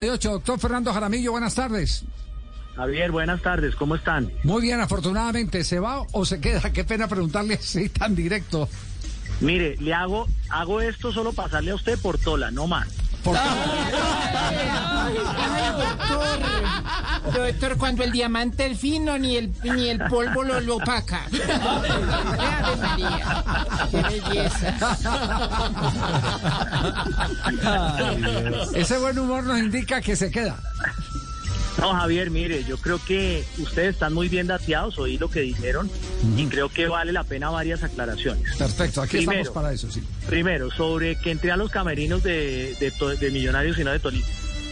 Doctor Fernando Jaramillo, buenas tardes. Javier, buenas tardes, ¿cómo están? Muy bien, afortunadamente, ¿se va o se queda? Qué pena preguntarle así tan directo. Mire, le hago, hago esto solo pasarle a usted por tola, no más. Por doctor. Doctor, cuando el diamante es fino, ni el, ni el polvo lo, lo opaca. Ave María. Qué belleza. Ese buen humor nos indica que se queda. No, Javier, mire, yo creo que ustedes están muy bien dateados, oí lo que dijeron y creo que vale la pena varias aclaraciones. Perfecto, aquí Primero. estamos para eso, sí. Primero, sobre que entré a los camerinos de, de, de Millonarios y no de Tolima.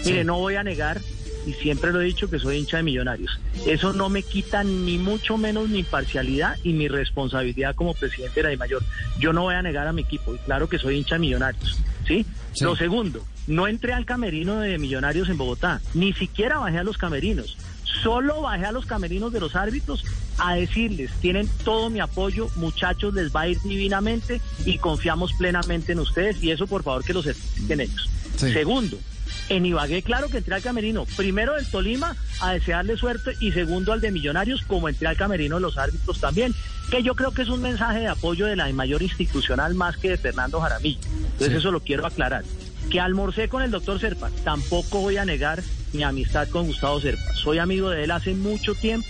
Mire, no voy a negar, y siempre lo he dicho, que soy hincha de Millonarios. Eso no me quita ni mucho menos mi imparcialidad y mi responsabilidad como presidente de la DIMAYOR. Yo no voy a negar a mi equipo, y claro que soy hincha de Millonarios. ¿Sí? Sí. Lo segundo, no entré al camerino de Millonarios en Bogotá, ni siquiera bajé a los camerinos. Solo bajé a los camerinos de los árbitros a decirles, tienen todo mi apoyo, muchachos, les va a ir divinamente y confiamos plenamente en ustedes y eso por favor que lo certifiquen ellos. Sí. Segundo, en Ibagué, claro que entré al camerino, primero del Tolima a desearle suerte y segundo al de Millonarios, como entré al camerino de los árbitros también, que yo creo que es un mensaje de apoyo de la mayor institucional más que de Fernando Jaramillo. Entonces Sí. eso lo quiero aclarar. Que almorcé con el doctor Serpa, tampoco voy a negar mi amistad con Gustavo Serpa. Soy amigo de él hace mucho tiempo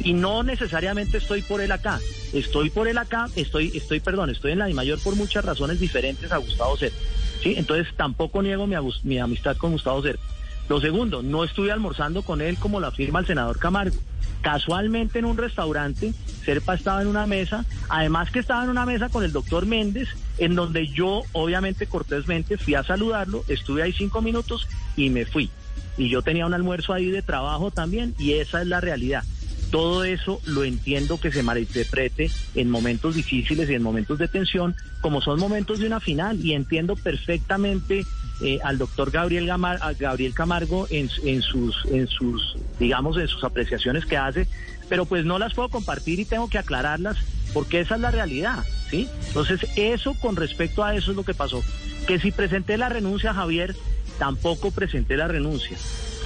y no necesariamente estoy por él acá. Estoy por él acá, estoy, estoy, perdón, estoy en la mayor por muchas razones diferentes a Gustavo Serpa. ¿sí? Entonces tampoco niego mi, mi amistad con Gustavo Serpa. Lo segundo, no estuve almorzando con él como lo afirma el senador Camargo. Casualmente en un restaurante, Serpa estaba en una mesa, además que estaba en una mesa con el doctor Méndez, en donde yo, obviamente cortésmente, fui a saludarlo, estuve ahí cinco minutos y me fui. Y yo tenía un almuerzo ahí de trabajo también, y esa es la realidad. Todo eso lo entiendo que se malinterprete en momentos difíciles y en momentos de tensión, como son momentos de una final, y entiendo perfectamente eh, al doctor Gabriel, Gamar- a Gabriel Camargo en, en sus, en sus, digamos, en sus apreciaciones que hace, pero pues no las puedo compartir y tengo que aclararlas porque esa es la realidad, ¿sí? Entonces, eso con respecto a eso es lo que pasó. Que si presenté la renuncia, Javier, tampoco presenté la renuncia.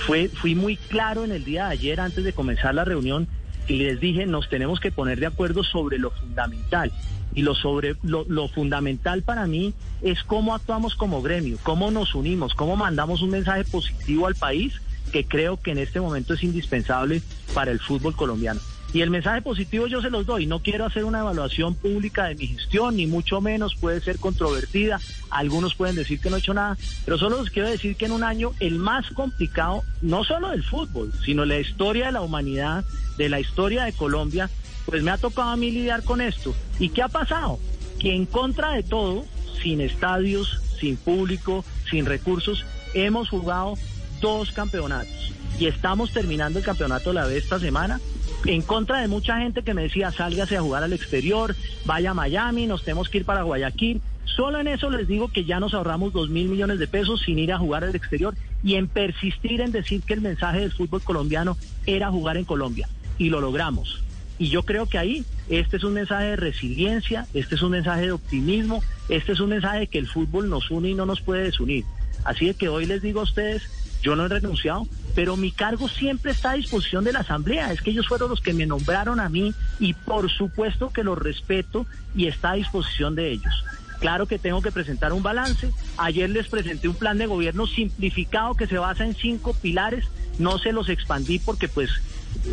Fue, fui muy claro en el día de ayer, antes de comenzar la reunión, y les dije, nos tenemos que poner de acuerdo sobre lo fundamental. Y lo, sobre, lo, fundamental para mí es cómo actuamos como gremio, cómo nos unimos, cómo mandamos un mensaje positivo al país, que creo que en este momento es indispensable para el fútbol colombiano. Y el mensaje positivo yo se los doy. No quiero hacer una evaluación pública de mi gestión, ni mucho menos puede ser controvertida. Algunos pueden decir que no he hecho nada, pero solo les quiero decir que en un año el más complicado, no solo del fútbol, sino la historia de la humanidad, de la historia de Colombia, pues me ha tocado a mí lidiar con esto. ¿Y qué ha pasado? Que en contra de todo, sin estadios, sin público, sin recursos, hemos jugado dos campeonatos y estamos terminando el campeonato de la B esta semana en contra de mucha gente que me decía sálgase a jugar al exterior, vaya a Miami, nos tenemos que ir para Guayaquil. Solo en eso les digo que ya nos ahorramos dos mil millones de pesos sin ir a jugar al exterior y en persistir en decir que el mensaje del fútbol colombiano era jugar en Colombia. Y lo logramos. Y yo creo que ahí este es un mensaje de resiliencia, este es un mensaje de optimismo, este es un mensaje de que el fútbol nos une y no nos puede desunir. Así de que hoy les digo a ustedes, yo no he renunciado, pero mi cargo siempre está a disposición de la Asamblea. Es que ellos fueron los que me nombraron a mí y por supuesto que los respeto y está a disposición de ellos. Claro que tengo que presentar un balance. Ayer les presenté un plan de gobierno simplificado que se basa en cinco pilares. No se los expandí porque pues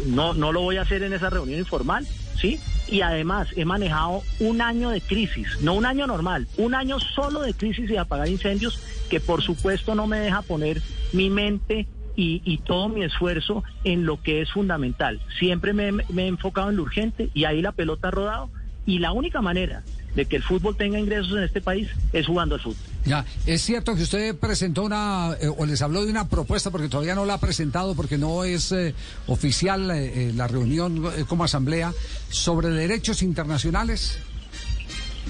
no, no lo voy a hacer en esa reunión informal, ¿sí? Y además he manejado un año de crisis, no un año normal, un año solo de crisis y de apagar incendios que por supuesto no me deja poner mi mente y, y todo mi esfuerzo en lo que es fundamental. Siempre me, me he enfocado en lo urgente y ahí la pelota ha rodado y la única manera de que el fútbol tenga ingresos en este país es jugando al fútbol. Ya, es cierto que usted presentó una, eh, o les habló de una propuesta, porque todavía no la ha presentado, porque no es eh, oficial eh, eh, la reunión como asamblea, sobre derechos internacionales.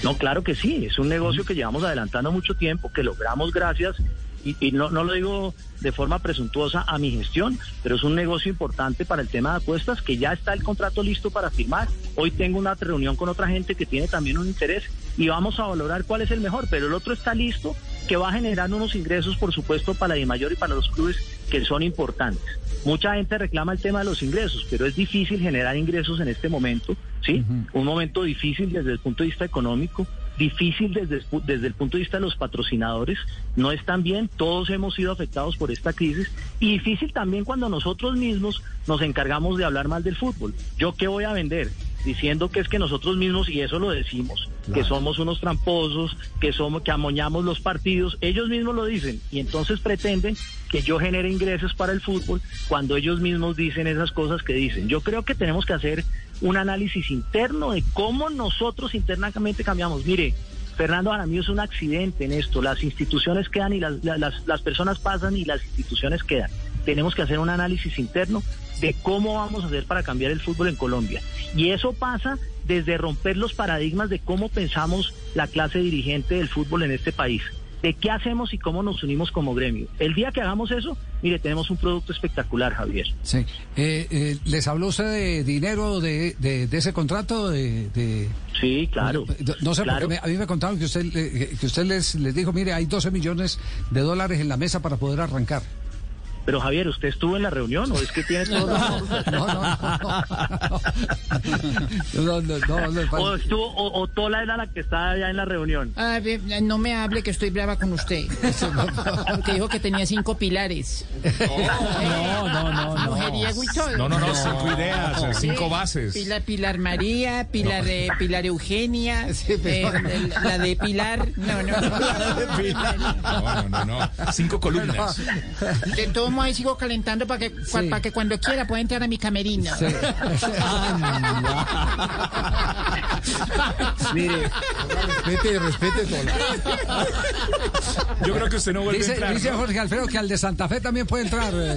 No, claro que sí, es un negocio que llevamos adelantando mucho tiempo, que logramos gracias, y, y no, no lo digo de forma presuntuosa a mi gestión, pero es un negocio importante para el tema de apuestas, que ya está el contrato listo para firmar. Hoy tengo una reunión con otra gente que tiene también un interés y vamos a valorar cuál es el mejor, pero el otro está listo que va a generar unos ingresos, por supuesto, para la mayor y para los clubes que son importantes. Mucha gente reclama el tema de los ingresos, pero es difícil generar ingresos en este momento, ¿sí? Un momento difícil desde el punto de vista económico, difícil desde, desde el punto de vista de los patrocinadores, no están bien, todos hemos sido afectados por esta crisis y difícil también cuando nosotros mismos nos encargamos de hablar mal del fútbol. ¿Yo qué voy a vender? diciendo que es que nosotros mismos, y eso lo decimos, que somos unos tramposos, que somos, que amoñamos los partidos, ellos mismos lo dicen, y entonces pretenden que yo genere ingresos para el fútbol cuando ellos mismos dicen esas cosas que dicen. Yo creo que tenemos que hacer un análisis interno de cómo nosotros internamente cambiamos. Mire, Fernando Aramillo es un accidente en esto. Las instituciones quedan y las, las personas pasan y las instituciones quedan. Tenemos que hacer un análisis interno de cómo vamos a hacer para cambiar el fútbol en Colombia. Y eso pasa desde romper los paradigmas de cómo pensamos la clase dirigente del fútbol en este país. De qué hacemos y cómo nos unimos como gremio. El día que hagamos eso, mire, tenemos un producto espectacular, Javier. Sí. Eh, eh, ¿Les habló usted de dinero de, de, ese contrato? De, Sí, claro. No, sé, claro. porque a mí me contaron que usted, que usted les, les dijo, mire, hay 12 millones de dólares en la mesa para poder arrancar. Pero Javier, ¿usted estuvo en la reunión o es que tiene todo? No, no, no. no, no, o estuvo, o, o, Tola era la que estaba allá en la reunión. Ah, no me hable que estoy brava con usted. Porque dijo que tenía cinco pilares. No, no, no, no. Mujeriego y todo. No, no, no, cinco ideas, cinco bases. Pilar, Pilar María, Pilar, eh, Pilar Eugenia, eh, la de Pilar. No, no, no. No, no, no. Cinco columnas. De todo ahí sigo calentando para que, para que cuando quiera pueda entrar a mi camerino. Sí. Mire, respete, respete todo. Yo creo que usted no vuelve dice, a entrar. Dice ¿no? Jorge Alfredo que al de Santa Fe también puede entrar. eh,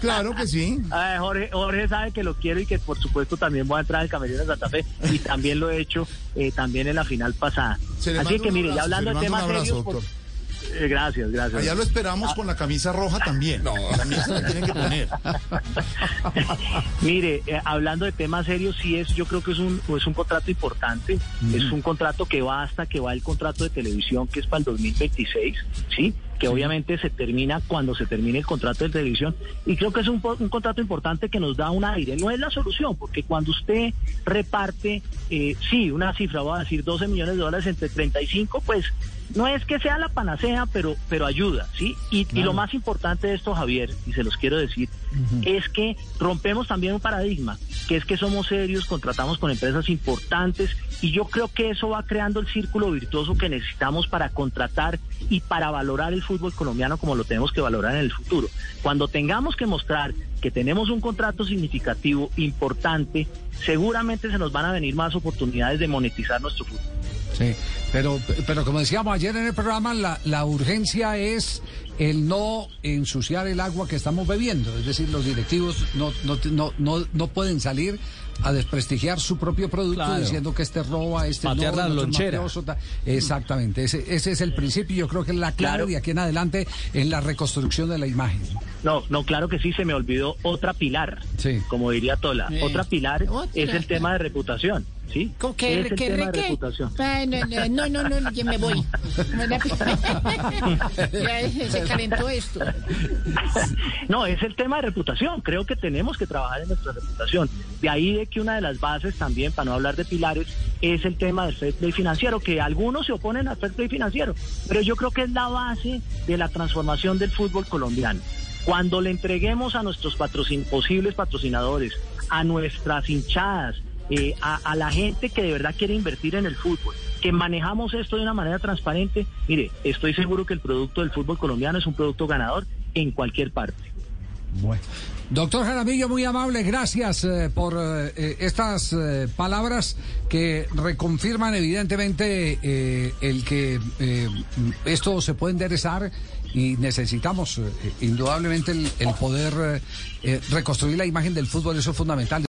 Claro que sí. Ah, Jorge, Jorge sabe que lo quiero y que por supuesto también voy a entrar al Camerino de Santa Fe y también lo he hecho eh, también en la final pasada. Así que mire, ya hablando de temas serios, eh, gracias, gracias. Allá lo esperamos con la camisa roja también. No. También se la tienen que poner. Mire, eh, hablando de temas serios, sí es, yo creo que es un, es un contrato importante, es un contrato que va hasta que va el contrato de televisión, que es para el 2026, ¿sí? Que obviamente se termina cuando se termine el contrato de televisión. Y creo que es un, un contrato importante que nos da un aire. No es la solución, porque cuando usted reparte, eh, sí, una cifra, voy a decir 12 millones de dólares entre 35, pues no es que sea la panacea, pero, pero ayuda, ¿sí? Y, y lo más importante de esto, Javier, y se los quiero decir, es que rompemos también un paradigma, que es que somos serios, contratamos con empresas importantes, y yo creo que eso va creando el círculo virtuoso que necesitamos para contratar y para valorar el fútbol colombiano como lo tenemos que valorar en el futuro. Cuando tengamos que mostrar que tenemos un contrato significativo, importante, seguramente se nos van a venir más oportunidades de monetizar nuestro fútbol. Sí, pero, pero como decíamos ayer en el programa, la, la urgencia es el no ensuciar el agua que estamos bebiendo. Es decir, los directivos no, no, no, no, no pueden salir a desprestigiar su propio producto Claro. diciendo que este roba, este Patear no, la lonchera. mafioso, Exactamente, ese, ese es el principio. Yo creo que es la clave Claro. de aquí en adelante en la reconstrucción de la imagen. No, no, claro que sí, se me olvidó otra pilar, Sí. como diría Tola. Sí. otra pilar Otra. es el tema de reputación, ¿sí? ¿Cómo que, es el que tema re- de qué? reputación. Ah, no, no, no, no, no, ya me voy. ya se calentó esto. No, es el tema de reputación. Creo que tenemos que trabajar en nuestra reputación. De ahí de que una de las bases también, para no hablar de pilares, es el tema del fair play financiero, que algunos se oponen al fair play financiero, pero yo creo que es la base de la transformación del fútbol colombiano. Cuando le entreguemos a nuestros patrocin posibles patrocinadores, a nuestras hinchadas, eh, a, la gente que de verdad quiere invertir en el fútbol, que manejamos esto de una manera transparente, mire, estoy seguro que el producto del fútbol colombiano es un producto ganador en cualquier parte. Bueno. Doctor Jaramillo, muy amable, gracias eh, por eh, estas palabras que reconfirman evidentemente el que esto se puede enderezar y necesitamos indudablemente el, el poder reconstruir la imagen del fútbol, eso es fundamental.